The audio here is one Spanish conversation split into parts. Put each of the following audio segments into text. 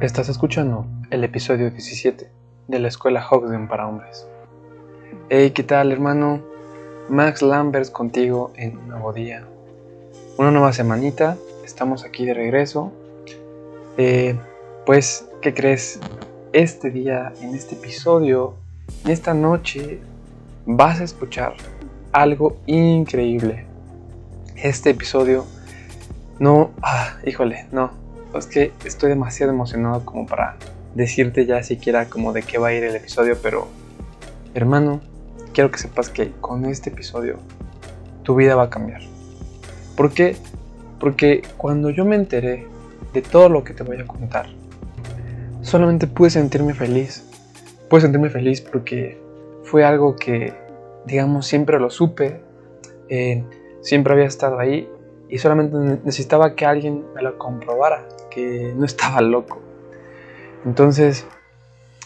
Estás escuchando el episodio 17 de la escuela Hogsden para hombres. Hey, ¿qué tal, hermano? Max Lambert contigo en un nuevo día. Una nueva semanita, estamos aquí de regreso. Eh, pues, ¿qué crees? Este día, en este episodio, en esta noche, vas a escuchar algo increíble. Este episodio, no, ah, híjole, no, es que estoy demasiado emocionado como para decirte ya siquiera como de qué va a ir el episodio, pero hermano, quiero que sepas que con este episodio tu vida va a cambiar. ¿Por qué? Porque cuando yo me enteré de todo lo que te voy a contar, solamente pude sentirme feliz. Pude sentirme feliz porque fue algo que, digamos, siempre lo supe, eh, siempre había estado ahí y solamente necesitaba que alguien me lo comprobara que no estaba loco. Entonces,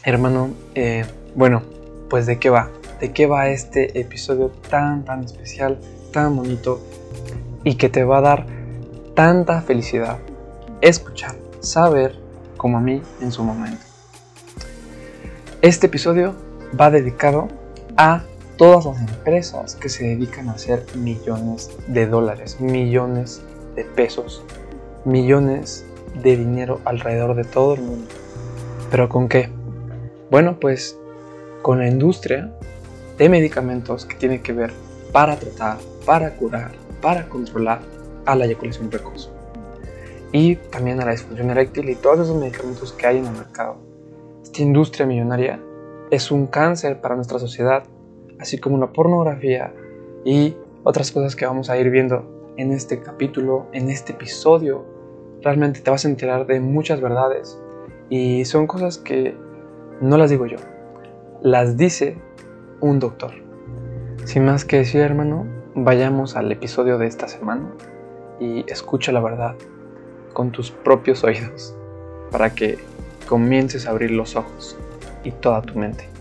hermano, eh, bueno, pues de qué va, de qué va este episodio tan, tan especial, tan bonito y que te va a dar tanta felicidad. Escuchar, saber como a mí en su momento. Este episodio va dedicado a todas las empresas que se dedican a hacer millones de dólares, millones de pesos, millones de dinero alrededor de todo el mundo. ¿Pero con qué? Bueno, pues con la industria de medicamentos que tiene que ver para tratar, para curar, para controlar a la eyaculación precoz. Y también a la disfunción eréctil y todos esos medicamentos que hay en el mercado. Esta industria millonaria es un cáncer para nuestra sociedad, así como la pornografía y otras cosas que vamos a ir viendo en este capítulo, en este episodio realmente te vas a enterar de muchas verdades y son cosas que no las digo yo, las dice un doctor. Sin más que decir, hermano, vayamos al episodio de esta semana y escucha la verdad con tus propios oídos para que comiences a abrir los ojos y toda tu mente.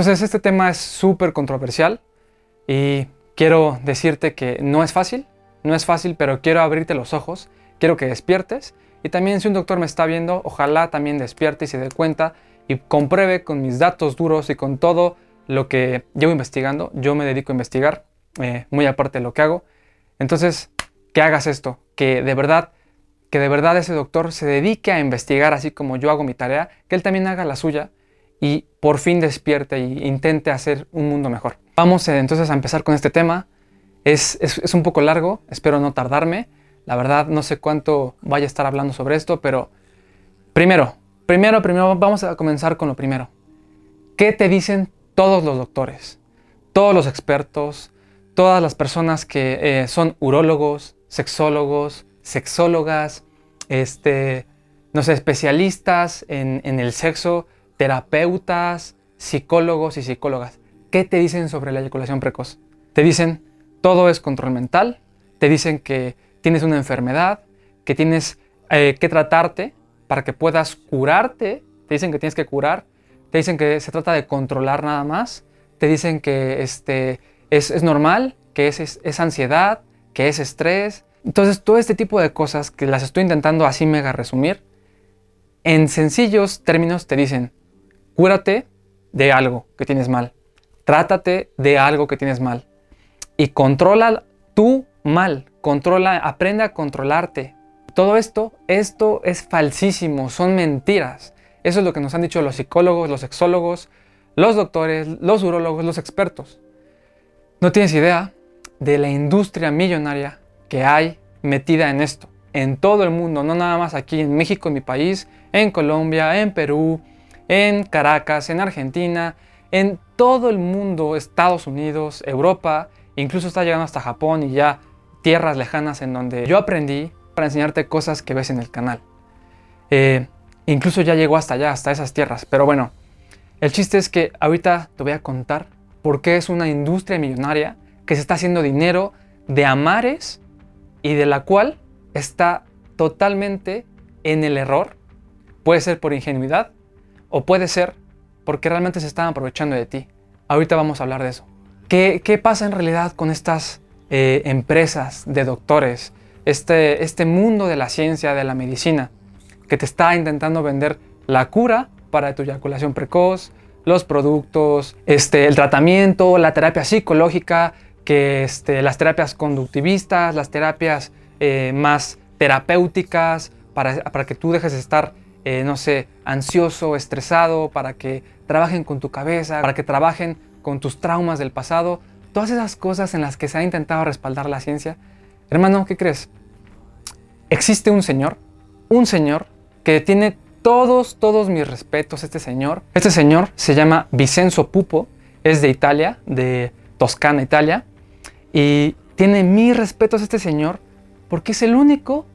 Entonces este tema es súper controversial y quiero decirte que no es fácil, no es fácil, pero quiero abrirte los ojos, quiero que despiertes y también si un doctor me está viendo, ojalá también despierte y se dé cuenta y compruebe con mis datos duros y con todo lo que llevo investigando. Yo me dedico a investigar, eh, muy aparte de lo que hago. Entonces, que hagas esto, que de verdad, que de verdad ese doctor se dedique a investigar así como yo hago mi tarea, que él también haga la suya y por fin despierte e intente hacer un mundo mejor. Vamos eh, entonces a empezar con este tema. Es, es, un poco largo, espero no tardarme. La verdad no sé cuánto vaya a estar hablando sobre esto, pero primero, primero, primero vamos a comenzar con lo primero. ¿Qué te dicen todos los doctores? Todos los expertos, todas las personas que eh, son urólogos, sexólogos, sexólogas, este, no sé, especialistas en, en el sexo, terapeutas, psicólogos y psicólogas. ¿Qué te dicen sobre la eyaculación precoz? Te dicen todo es control mental, te dicen que tienes una enfermedad, que tienes eh, que tratarte para que puedas curarte, te dicen que tienes que curar, te dicen que se trata de controlar nada más, te dicen que este, es, normal, que es, es ansiedad, que es estrés. Entonces todo este tipo de cosas que las estoy intentando así mega resumir, en sencillos términos te dicen, Cúrate de algo que tienes mal. Trátate de algo que tienes mal. Y controla tu mal. Controla, aprende a controlarte. Todo esto, esto es falsísimo, son mentiras. Eso es lo que nos han dicho los psicólogos, los sexólogos, los doctores, los urólogos, los expertos. No tienes idea de la industria millonaria que hay metida en esto, en todo el mundo, no nada más aquí en México, en mi país, en Colombia, en Perú, en Caracas, en Argentina, en todo el mundo, Estados Unidos, Europa, incluso está llegando hasta Japón y ya tierras lejanas en donde yo aprendí para enseñarte cosas que ves en el canal. Eh, incluso ya llegó hasta allá, hasta esas tierras. Pero bueno, el chiste es que ahorita te voy a contar por qué es una industria millonaria que se está haciendo dinero de amares y de la cual está totalmente en el error. Puede ser por ingenuidad, o puede ser porque realmente se están aprovechando de ti. Ahorita vamos a hablar de eso. ¿Qué, qué pasa en realidad con estas eh, empresas de doctores, este, este mundo de la ciencia, de la medicina, que te está intentando vender la cura para tu eyaculación precoz, los productos, este, el tratamiento, la terapia psicológica, que este, las terapias conductivistas, las terapias eh, más terapéuticas, para, para, que tú dejes de estar, eh, no sé, ansioso, estresado, para que trabajen con tu cabeza, para que trabajen con tus traumas del pasado, todas esas cosas en las que se ha intentado respaldar la ciencia. Hermano, ¿qué crees? Existe un señor, un señor que tiene todos, todos mis respetos, este señor. Este señor se llama Vicenzo Pupo, es de Italia, de Toscana, Italia, y tiene mis respetos este señor porque es el único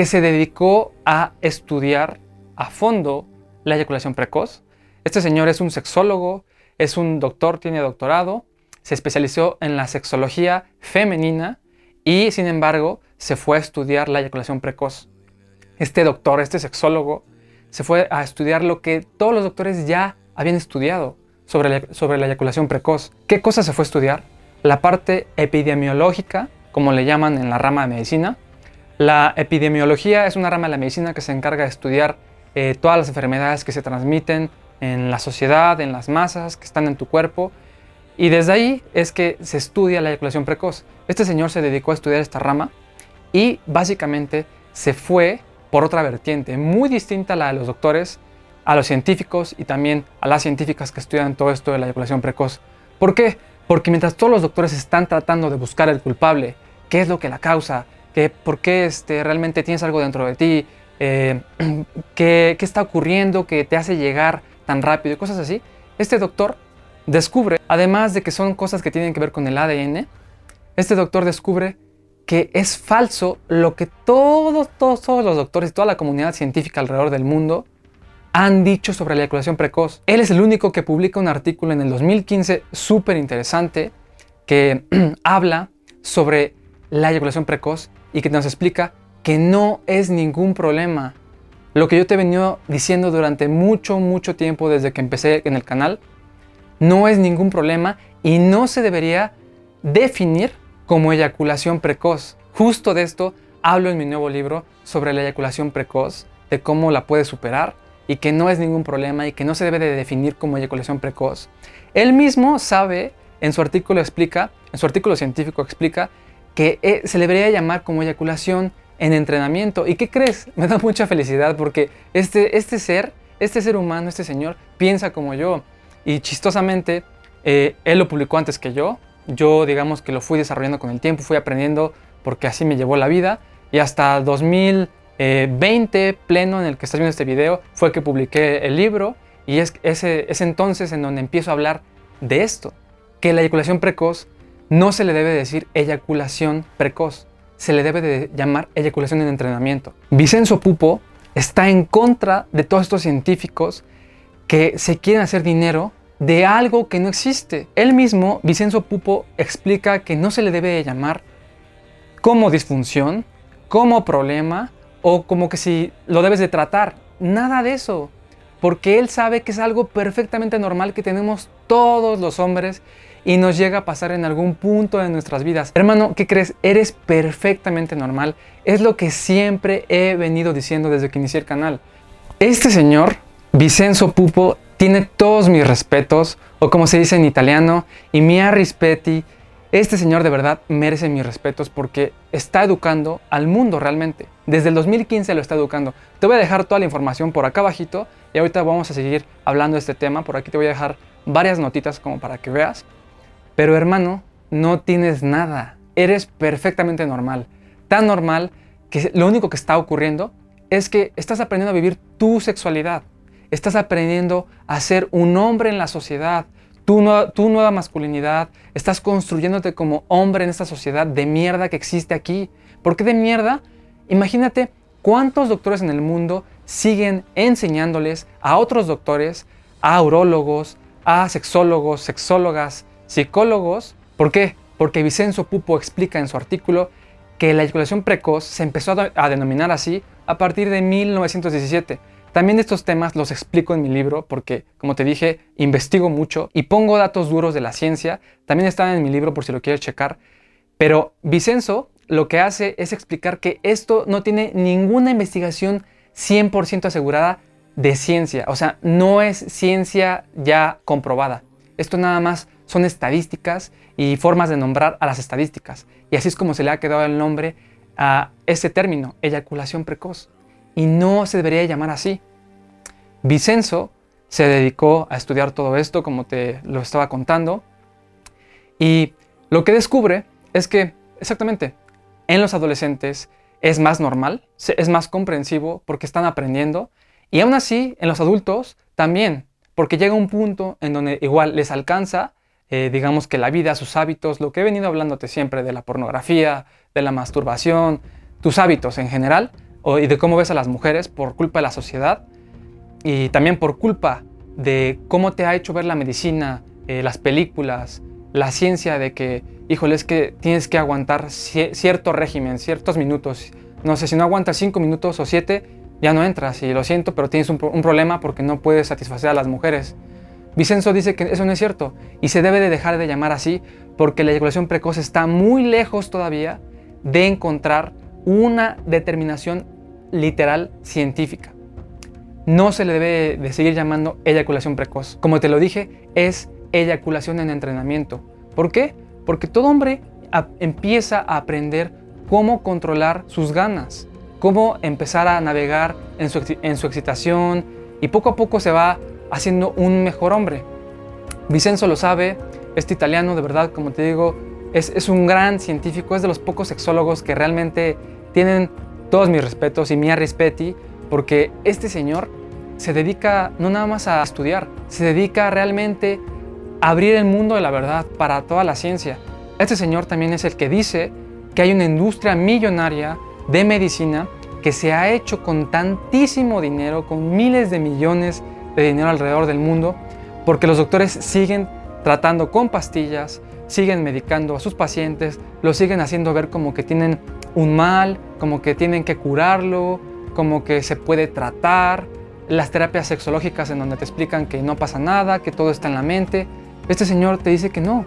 que se dedicó a estudiar a fondo la eyaculación precoz. Este señor es un sexólogo, es un doctor, tiene doctorado, se especializó en la sexología femenina y sin embargo se fue a estudiar la eyaculación precoz. Este doctor, este sexólogo, se fue a estudiar lo que todos los doctores ya habían estudiado sobre la, sobre la eyaculación precoz. ¿Qué cosa se fue a estudiar? La parte epidemiológica, como le llaman en la rama de medicina. La epidemiología es una rama de la medicina que se encarga de estudiar eh, todas las enfermedades que se transmiten en la sociedad, en las masas, que están en tu cuerpo. Y desde ahí es que se estudia la eyaculación precoz. Este señor se dedicó a estudiar esta rama y básicamente se fue por otra vertiente, muy distinta a la de los doctores, a los científicos y también a las científicas que estudian todo esto de la eyaculación precoz. ¿Por qué? Porque mientras todos los doctores están tratando de buscar el culpable, qué es lo que la causa, ¿Qué, por qué este, realmente tienes algo dentro de ti, eh, ¿qué, qué está ocurriendo que te hace llegar tan rápido y cosas así, este doctor descubre, además de que son cosas que tienen que ver con el ADN, este doctor descubre que es falso lo que todos, todos, todos los doctores y toda la comunidad científica alrededor del mundo han dicho sobre la eyaculación precoz. Él es el único que publica un artículo en el 2015 súper interesante que habla sobre la eyaculación precoz y que nos explica que no es ningún problema. Lo que yo te he venido diciendo durante mucho, mucho tiempo desde que empecé en el canal, no es ningún problema y no se debería definir como eyaculación precoz. Justo de esto hablo en mi nuevo libro sobre la eyaculación precoz, de cómo la puedes superar y que no es ningún problema y que no se debe de definir como eyaculación precoz. Él mismo sabe, en su artículo explica, en su artículo científico explica que eh, se debería llamar como eyaculación en entrenamiento. ¿Y qué crees? Me da mucha felicidad porque este, este ser, este ser humano, este señor, piensa como yo. Y chistosamente, eh, él lo publicó antes que yo, yo digamos que lo fui desarrollando con el tiempo, fui aprendiendo porque así me llevó la vida y hasta 2020 pleno en el que estás viendo este video fue que publiqué el libro y es ese, es entonces en donde empiezo a hablar de esto, que la eyaculación precoz no se le debe decir eyaculación precoz, se le debe de llamar eyaculación en entrenamiento. Vicenzo Pupo está en contra de todos estos científicos que se quieren hacer dinero de algo que no existe. Él mismo, Vicenzo Pupo, explica que no se le debe llamar como disfunción, como problema o como que si lo debes de tratar. Nada de eso. Porque él sabe que es algo perfectamente normal que tenemos todos los hombres y nos llega a pasar en algún punto de nuestras vidas. Hermano, ¿qué crees? Eres perfectamente normal. Es lo que siempre he venido diciendo desde que inicié el canal. Este señor, Vicenzo Pupo, tiene todos mis respetos, o como se dice en italiano, y mi rispetti. Este señor de verdad merece mis respetos porque está educando al mundo realmente. Desde el 2015 lo está educando. Te voy a dejar toda la información por acá abajito y ahorita vamos a seguir hablando de este tema. Por aquí te voy a dejar varias notitas como para que veas. Pero hermano, no tienes nada. Eres perfectamente normal. Tan normal que lo único que está ocurriendo es que estás aprendiendo a vivir tu sexualidad. Estás aprendiendo a ser un hombre en la sociedad, tu, nueva masculinidad. Estás construyéndote como hombre en esta sociedad de mierda que existe aquí. ¿Por qué de mierda? Imagínate cuántos doctores en el mundo siguen enseñándoles a otros doctores, a urólogos, a sexólogos, sexólogas, psicólogos. ¿Por qué? Porque Vicenzo Pupo explica en su artículo que la eyaculación precoz se empezó a denominar así a partir de 1917 También estos temas los explico en mi libro porque, como te dije, investigo mucho y pongo datos duros de la ciencia. También están en mi libro por si lo quieres checar. Pero Vicenzo lo que hace es explicar que esto no tiene ninguna investigación 100% asegurada de ciencia. O sea, no es ciencia ya comprobada. Esto nada más son estadísticas y formas de nombrar a las estadísticas. Y así es como se le ha quedado el nombre a ese término, eyaculación precoz. Y no se debería llamar así. Vicenzo se dedicó a estudiar todo esto, como te lo estaba contando. Y lo que descubre es que, exactamente, en los adolescentes es más normal, es más comprensivo porque están aprendiendo. Y aún así, en los adultos también, porque llega un punto en donde igual les alcanza, eh, digamos que la vida, sus hábitos, lo que he venido hablándote siempre de la pornografía, de la masturbación, tus hábitos en general, y de cómo ves a las mujeres por culpa de la sociedad, y también por culpa de cómo te ha hecho ver la medicina, eh, las películas, la ciencia de que, híjole, es que tienes que aguantar cierto régimen, ciertos minutos. No sé, si no aguantas cinco minutos o siete, ya no entras. Y lo siento, pero tienes un, problema porque no puedes satisfacer a las mujeres. Vicenzo dice que eso no es cierto y se debe de dejar de llamar así porque la eyaculación precoz está muy lejos todavía de encontrar una determinación literal científica. No se le debe de seguir llamando eyaculación precoz. Como te lo dije, es eyaculación en entrenamiento. ¿Por qué? Porque todo hombre empieza a aprender cómo controlar sus ganas, cómo empezar a navegar en su, en su excitación y poco a poco se va haciendo un mejor hombre. Vicenzo lo sabe, este italiano de verdad, como te digo, es, es, un gran científico, es de los pocos sexólogos que realmente tienen todos mis respetos y mi respetti, porque este señor se dedica no nada más a estudiar, se dedica realmente abrir el mundo de la verdad para toda la ciencia. Este señor también es el que dice que hay una industria millonaria de medicina que se ha hecho con tantísimo dinero, con miles de millones de dinero alrededor del mundo, porque los doctores siguen tratando con pastillas, siguen medicando a sus pacientes, lo siguen haciendo ver como que tienen un mal, como que tienen que curarlo, como que se puede tratar, las terapias sexológicas en donde te explican que no pasa nada, que todo está en la mente, este señor te dice que no,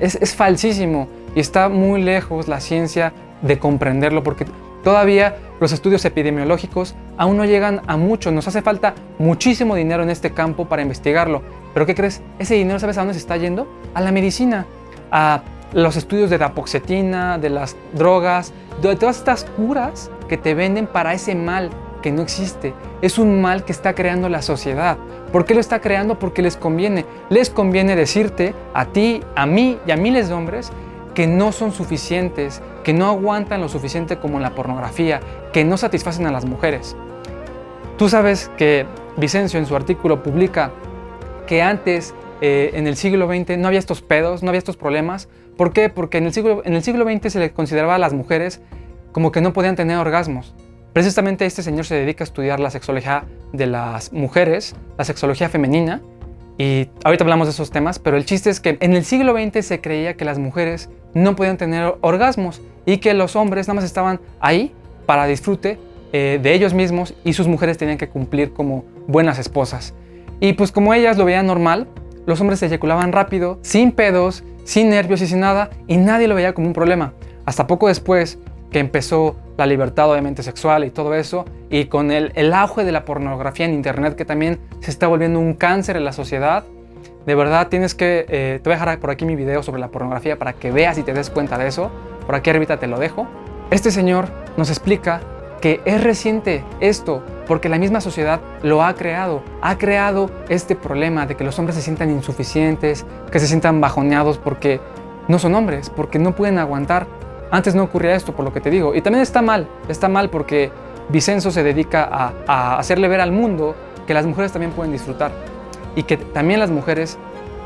es, falsísimo y está muy lejos la ciencia de comprenderlo porque todavía los estudios epidemiológicos aún no llegan a mucho, nos hace falta muchísimo dinero en este campo para investigarlo. Pero ¿qué crees? Ese dinero, ¿sabes a dónde se está yendo? A la medicina, a los estudios de la de las drogas, de todas estas curas que te venden para ese mal que no existe. Es un mal que está creando la sociedad. ¿Por qué lo está creando? Porque les conviene. Les conviene decirte a ti, a mí y a miles de hombres que no son suficientes, que no aguantan lo suficiente como en la pornografía, que no satisfacen a las mujeres. Tú sabes que Vicencio en su artículo publica que antes, eh, en el siglo XX, no había estos pedos, no había estos problemas. ¿Por qué? Porque en el siglo, en el siglo XX se le consideraba a las mujeres como que no podían tener orgasmos. Precisamente este señor se dedica a estudiar la sexología de las mujeres, la sexología femenina, y ahorita hablamos de esos temas, pero el chiste es que en el siglo XX se creía que las mujeres no podían tener orgasmos y que los hombres nada más estaban ahí para disfrute eh, de ellos mismos y sus mujeres tenían que cumplir como buenas esposas. Y pues como ellas lo veían normal, los hombres se eyaculaban rápido, sin pedos, sin nervios y sin nada, y nadie lo veía como un problema. Hasta poco después que empezó la libertad obviamente sexual y todo eso, y con el, el auge de la pornografía en Internet que también se está volviendo un cáncer en la sociedad, de verdad tienes que, eh, te voy a dejar por aquí mi video sobre la pornografía para que veas y te des cuenta de eso, por aquí arriba te lo dejo. Este señor nos explica que es reciente esto, porque la misma sociedad lo ha creado, ha creado este problema de que los hombres se sientan insuficientes, que se sientan bajoneados porque no son hombres, porque no pueden aguantar antes no ocurría esto, por lo que te digo. Y también está mal, está mal porque Vicenzo se dedica a, hacerle ver al mundo que las mujeres también pueden disfrutar y que también las mujeres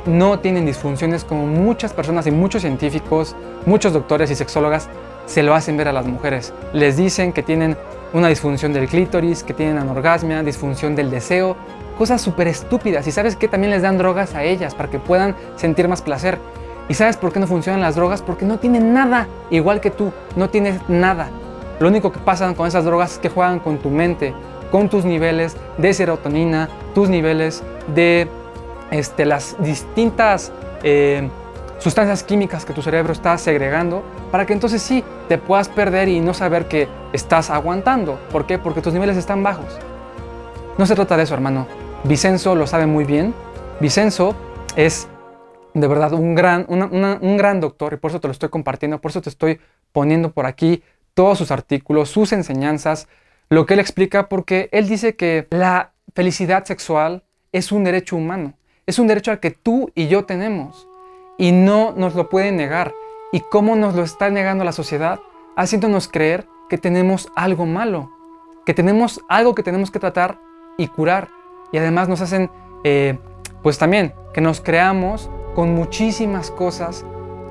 no tienen disfunciones como muchas personas y muchos científicos, muchos doctores y sexólogas se lo hacen ver a las mujeres. Les dicen que tienen una disfunción del clítoris, que tienen anorgasmia, disfunción del deseo, cosas súper estúpidas. Y sabes que también les dan drogas a ellas para que puedan sentir más placer. ¿Y sabes por qué no funcionan las drogas? Porque no tienen nada, igual que tú, no tienes nada. Lo único que pasa con esas drogas es que juegan con tu mente, con tus niveles de serotonina, tus niveles de este, las distintas eh, sustancias químicas que tu cerebro está segregando para que entonces sí te puedas perder y no saber que estás aguantando. ¿Por qué? Porque tus niveles están bajos. No se trata de eso, hermano. Vicenzo lo sabe muy bien. Vicenzo es de verdad un gran, un gran doctor y por eso te lo estoy compartiendo, por eso te estoy poniendo por aquí todos sus artículos, sus enseñanzas, lo que él explica, porque él dice que la felicidad sexual es un derecho humano, es un derecho al que tú y yo tenemos y no nos lo pueden negar. ¿Y cómo nos lo está negando la sociedad? Haciéndonos creer que tenemos algo malo, que tenemos algo que tenemos que tratar y curar. Y además nos hacen, eh, pues también, que nos creamos con muchísimas cosas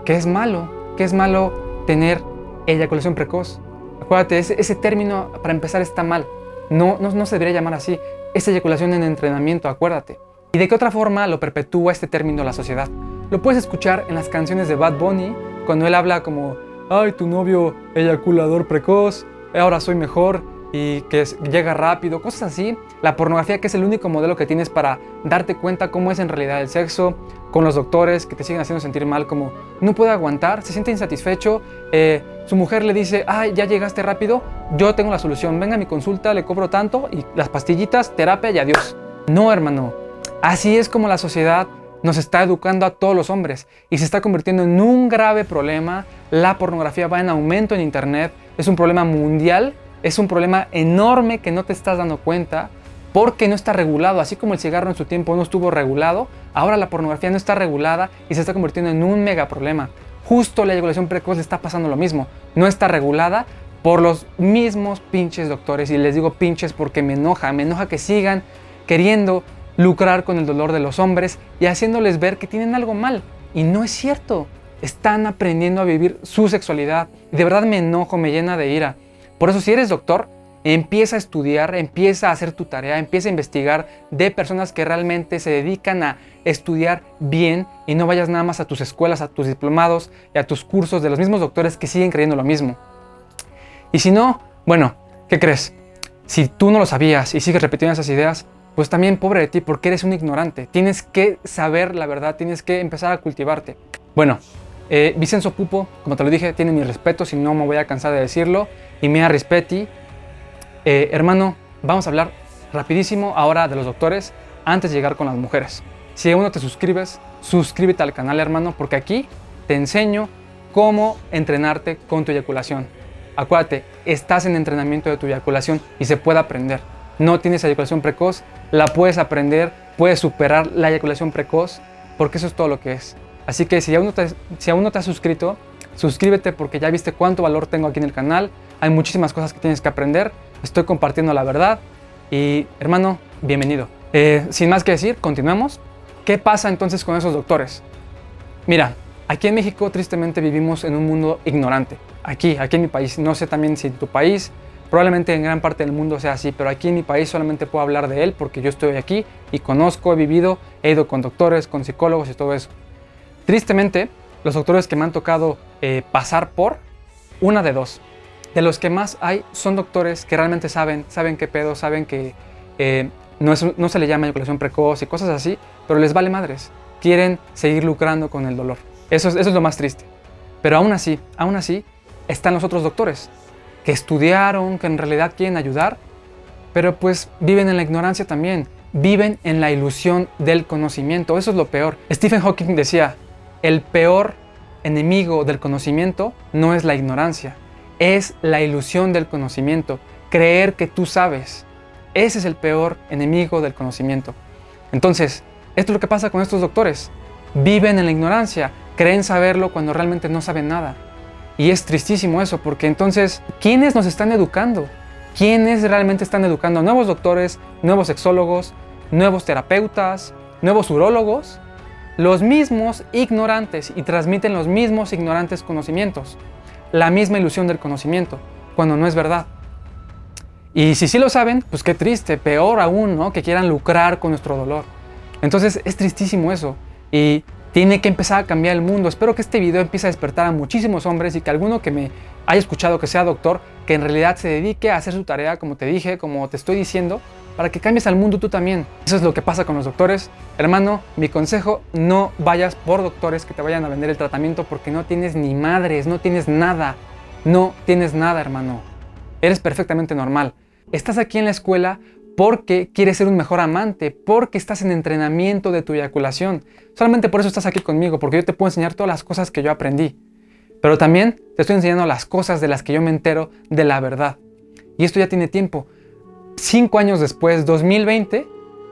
que es malo, que es malo tener eyaculación precoz. Acuérdate, ese, ese término para empezar está mal. No, no, no se debería llamar así. Es eyaculación en entrenamiento, acuérdate. ¿Y de qué otra forma lo perpetúa este término la sociedad? Lo puedes escuchar en las canciones de Bad Bunny, cuando él habla como, ay, tu novio eyaculador precoz, ahora soy mejor, y que llega rápido, cosas así. La pornografía que es el único modelo que tienes para darte cuenta cómo es en realidad el sexo, con los doctores que te siguen haciendo sentir mal, como no puede aguantar, se siente insatisfecho, eh, su mujer le dice, ay, ya llegaste rápido, yo tengo la solución, venga a mi consulta, le cobro tanto y las pastillitas, terapia y adiós. No, hermano, así es como la sociedad nos está educando a todos los hombres y se está convirtiendo en un grave problema. La pornografía va en aumento en Internet, es un problema mundial es un problema enorme que no te estás dando cuenta porque no está regulado. Así como el cigarro en su tiempo no estuvo regulado, ahora la pornografía no está regulada y se está convirtiendo en un mega problema. Justo la eyaculación precoz le está pasando lo mismo. No está regulada por los mismos pinches doctores. Y les digo pinches porque me enoja. Me enoja que sigan queriendo lucrar con el dolor de los hombres y haciéndoles ver que tienen algo mal. Y no es cierto. Están aprendiendo a vivir su sexualidad. De verdad me enojo, me llena de ira. Por eso si eres doctor, empieza a estudiar, empieza a hacer tu tarea, empieza a investigar de personas que realmente se dedican a estudiar bien y no vayas nada más a tus escuelas, a tus diplomados y a tus cursos de los mismos doctores que siguen creyendo lo mismo. Y si no, bueno, ¿qué crees? Si tú no lo sabías y sigues repitiendo esas ideas, pues también pobre de ti porque eres un ignorante. Tienes que saber la verdad, tienes que empezar a cultivarte. Bueno, eh, Vicenzo Pupo, como te lo dije, tiene mi respeto, si no me voy a cansar de decirlo y mea rispetti. Eh, hermano, vamos a hablar rapidísimo ahora de los doctores antes de llegar con las mujeres. Si aún no te suscribes, suscríbete al canal, hermano, porque aquí te enseño cómo entrenarte con tu eyaculación. Acuérdate, estás en entrenamiento de tu eyaculación y se puede aprender. No tienes eyaculación precoz, la puedes aprender, puedes superar la eyaculación precoz, porque eso es todo lo que es. Así que si aún no te, si has suscrito, suscríbete porque ya viste cuánto valor tengo aquí en el canal. Hay muchísimas cosas que tienes que aprender. Estoy compartiendo la verdad. Y hermano, bienvenido. Eh, sin más que decir, continuemos. ¿Qué pasa entonces con esos doctores? Mira, aquí en México tristemente vivimos en un mundo ignorante. Aquí, aquí en mi país. No sé también si en tu país, probablemente en gran parte del mundo sea así, pero aquí en mi país solamente puedo hablar de él porque yo estoy aquí y conozco, he vivido, he ido con doctores, con psicólogos y todo eso. Tristemente, los doctores que me han tocado eh, pasar por, una de dos de los que más hay son doctores que realmente saben, saben qué pedo, saben que eh, no, no, se le llama eyaculación precoz y cosas así, pero les vale madres. Quieren seguir lucrando con el dolor. Eso es, eso es lo más triste. Pero aún así, aún así, están los otros doctores que estudiaron, que en realidad quieren ayudar, pero pues viven en la ignorancia también, viven en la ilusión del conocimiento. Eso es lo peor. Stephen Hawking decía, el peor enemigo del conocimiento no es la ignorancia, es la ilusión del conocimiento, creer que tú sabes. Ese es el peor enemigo del conocimiento. Entonces, esto es lo que pasa con estos doctores. Viven en la ignorancia, creen saberlo cuando realmente no saben nada. Y es tristísimo eso, porque entonces, ¿quiénes nos están educando? ¿Quiénes realmente están educando? ¿Nuevos doctores, nuevos sexólogos, nuevos terapeutas, nuevos urólogos? Los mismos ignorantes y transmiten los mismos ignorantes conocimientos la misma ilusión del conocimiento, cuando no es verdad. Y si sí lo saben, pues qué triste, peor aún, ¿no? Que quieran lucrar con nuestro dolor. Entonces es tristísimo eso. Y tiene que empezar a cambiar el mundo. Espero que este video empiece a despertar a muchísimos hombres y que alguno que me haya escuchado que sea doctor, que en realidad se dedique a hacer su tarea, como te dije, como te estoy diciendo, para que cambies al mundo tú también. Eso es lo que pasa con los doctores. Hermano, mi consejo, no vayas por doctores que te vayan a vender el tratamiento porque no tienes ni madres, no tienes nada. No tienes nada, hermano. Eres perfectamente normal. Estás aquí en la escuela porque quieres ser un mejor amante, porque estás en entrenamiento de tu eyaculación. Solamente por eso estás aquí conmigo, porque yo te puedo enseñar todas las cosas que yo aprendí. Pero también te estoy enseñando las cosas de las que yo me entero de la verdad. Y esto ya tiene tiempo. Cinco años después, 2020,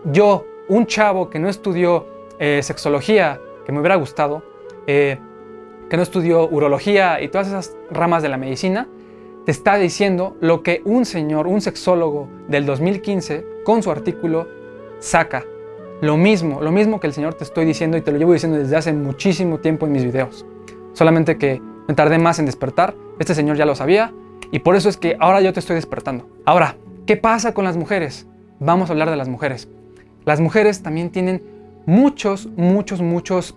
yo, un chavo que no estudió eh, sexología, que me hubiera gustado, eh, que no estudió urología y todas esas ramas de la medicina, te está diciendo lo que un señor, un sexólogo del 2015, con su artículo, saca. Lo mismo, lo mismo que el señor te estoy diciendo y te lo llevo diciendo desde hace muchísimo tiempo en mis videos. Solamente que me tardé más en despertar, este señor ya lo sabía y por eso es que ahora yo te estoy despertando. Ahora, ¿qué pasa con las mujeres? Vamos a hablar de las mujeres. Las mujeres también tienen muchos, muchos, muchos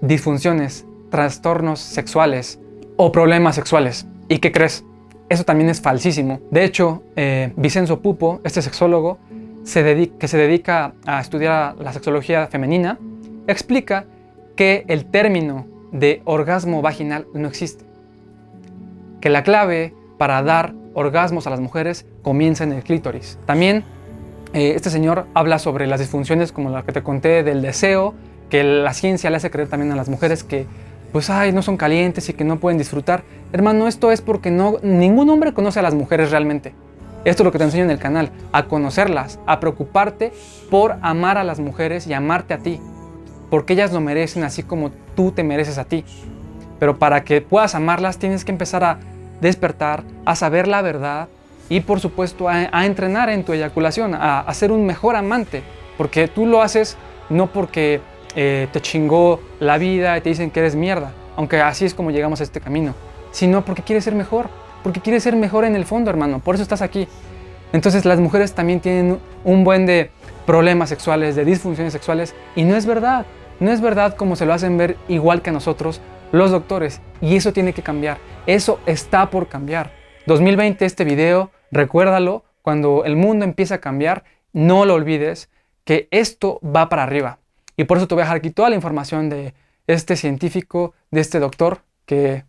disfunciones, trastornos sexuales o problemas sexuales. ¿Y qué crees? Eso también es falsísimo. De hecho, eh, Vicenzo Pupo, este sexólogo, que se dedica a estudiar la sexología femenina, explica que el término de orgasmo vaginal no existe. Que la clave para dar orgasmos a las mujeres comienza en el clítoris. También eh, este señor habla sobre las disfunciones como la que te conté del deseo, que la ciencia le hace creer también a las mujeres que pues ay, no son calientes y que no pueden disfrutar. Hermano, esto es porque no, ningún hombre conoce a las mujeres realmente. Esto es lo que te enseño en el canal, a conocerlas, a preocuparte por amar a las mujeres y amarte a ti, porque ellas lo merecen así como tú te mereces a ti. Pero para que puedas amarlas tienes que empezar a despertar, a saber la verdad y por supuesto a, entrenar en tu eyaculación, a, a ser un mejor amante, porque tú lo haces no porque eh, te chingó la vida y te dicen que eres mierda, aunque así es como llegamos a este camino, sino porque quieres ser mejor, porque quieres ser mejor en el fondo, hermano, por eso estás aquí. Entonces las mujeres también tienen un buen de problemas sexuales, de disfunciones sexuales, y no es verdad, no es verdad como se lo hacen ver igual que a nosotros los doctores, y eso tiene que cambiar, eso está por cambiar. 2020 este video, recuérdalo, cuando el mundo empieza a cambiar, no lo olvides, que esto va para arriba. Y por eso te voy a dejar aquí toda la información de este científico, de este doctor, que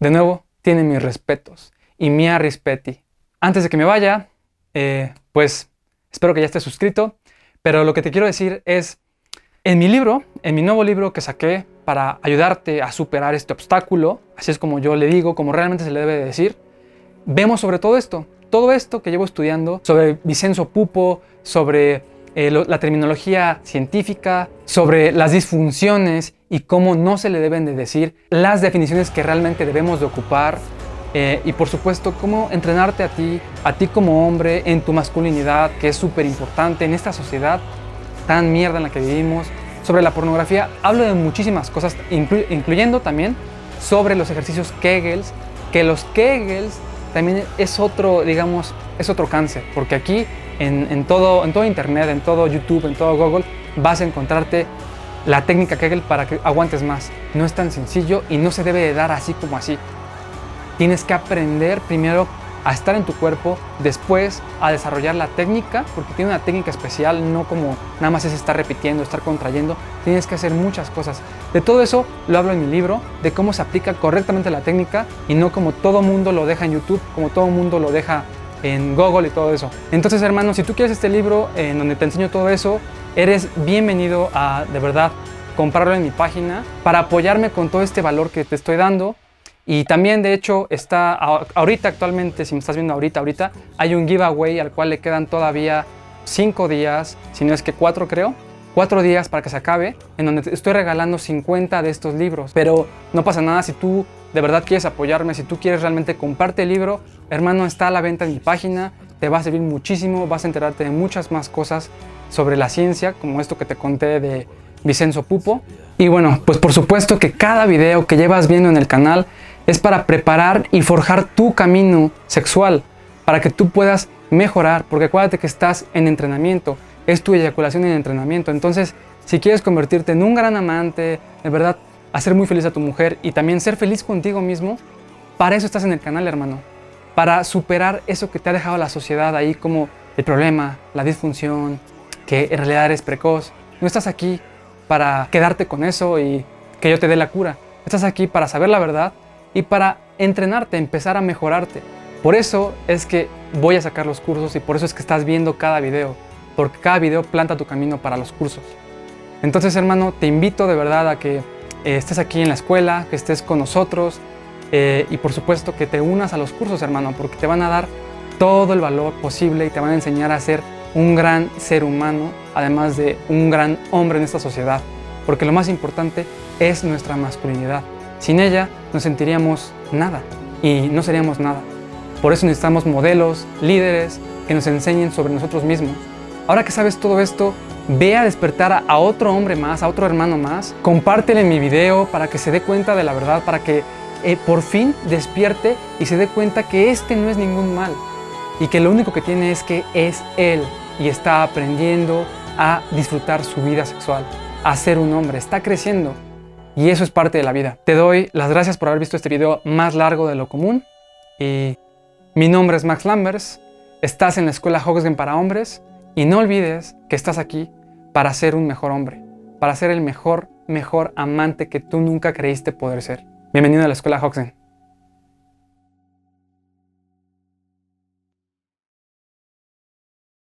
de nuevo tiene mis respetos y mi rispetti. Antes de que me vaya, eh, pues espero que ya estés suscrito, pero lo que te quiero decir es, en mi libro, en mi nuevo libro que saqué para ayudarte a superar este obstáculo, así es como yo le digo, como realmente se le debe decir, vemos sobre todo esto, todo esto que llevo estudiando, sobre Vicenzo Pupo, sobre eh, la terminología científica, sobre las disfunciones y cómo no se le deben de decir, las definiciones que realmente debemos de ocupar eh, y por supuesto cómo entrenarte a ti, a ti como hombre en tu masculinidad, que es súper importante en esta sociedad tan mierda en la que vivimos. Sobre la pornografía hablo de muchísimas cosas, incluyendo también sobre los ejercicios Kegels, que los Kegels también es otro, digamos, es otro cáncer, porque aquí en, todo, en todo Internet, en todo YouTube, en todo Google, vas a encontrarte la técnica Kegel para que aguantes más. No es tan sencillo y no se debe de dar así como así. Tienes que aprender primero a estar en tu cuerpo, después a desarrollar la técnica, porque tiene una técnica especial, no como nada más es estar repitiendo, estar contrayendo, tienes que hacer muchas cosas. De todo eso lo hablo en mi libro, de cómo se aplica correctamente la técnica y no como todo mundo lo deja en YouTube, como todo mundo lo deja en Google y todo eso. Entonces, hermano, si tú quieres este libro en donde te enseño todo eso, eres bienvenido a, de verdad, comprarlo en mi página para apoyarme con todo este valor que te estoy dando. Y también, de hecho, está ahorita actualmente, si me estás viendo ahorita, ahorita, hay un giveaway al cual le quedan todavía 5 días, si no es que 4 creo, 4 días para que se acabe, en donde estoy regalando 50 de estos libros. Pero no pasa nada si tú de verdad quieres apoyarme, si tú quieres realmente comparte el libro, hermano, está a la venta en mi página, te va a servir muchísimo, vas a enterarte de muchas más cosas sobre la ciencia, como esto que te conté de Vicenzo Pupo. Y bueno, pues por supuesto que cada video que llevas viendo en el canal es para preparar y forjar tu camino sexual, para que tú puedas mejorar, porque acuérdate que estás en entrenamiento, es tu eyaculación en entrenamiento, entonces Si quieres convertirte en un gran amante, de verdad, hacer muy feliz a tu mujer y también ser feliz contigo mismo, para eso estás en el canal, hermano. Para superar eso que te ha dejado la sociedad ahí como el problema, la disfunción, que en realidad eres precoz. No estás aquí para quedarte con eso y que yo te dé la cura. Estás aquí para saber la verdad y para entrenarte, empezar a mejorarte. Por eso es que voy a sacar los cursos y por eso es que estás viendo cada video, porque cada video planta tu camino para los cursos. Entonces, hermano, te invito de verdad a que eh, estés aquí en la escuela, que estés con nosotros eh, y por supuesto que te unas a los cursos, hermano, porque te van a dar todo el valor posible y te van a enseñar a ser un gran ser humano, además de un gran hombre en esta sociedad. Porque lo más importante es nuestra masculinidad. Sin ella no sentiríamos nada y no seríamos nada. Por eso necesitamos modelos, líderes que nos enseñen sobre nosotros mismos. Ahora que sabes todo esto, ve a despertar a otro hombre más, a otro hermano más, compártele mi video para que se dé cuenta de la verdad, para que eh, por fin despierte y se dé cuenta que este no es ningún mal y que lo único que tiene es que es él y está aprendiendo a disfrutar su vida sexual, a ser un hombre, está creciendo y eso es parte de la vida. Te doy las gracias por haber visto este video más largo de lo común y mi nombre es Max Lambers, estás en la escuela Hogsgen para hombres y no olvides que estás aquí para ser un mejor hombre, para ser el mejor, mejor amante que tú nunca creíste poder ser. Bienvenido a la escuela Hoxen.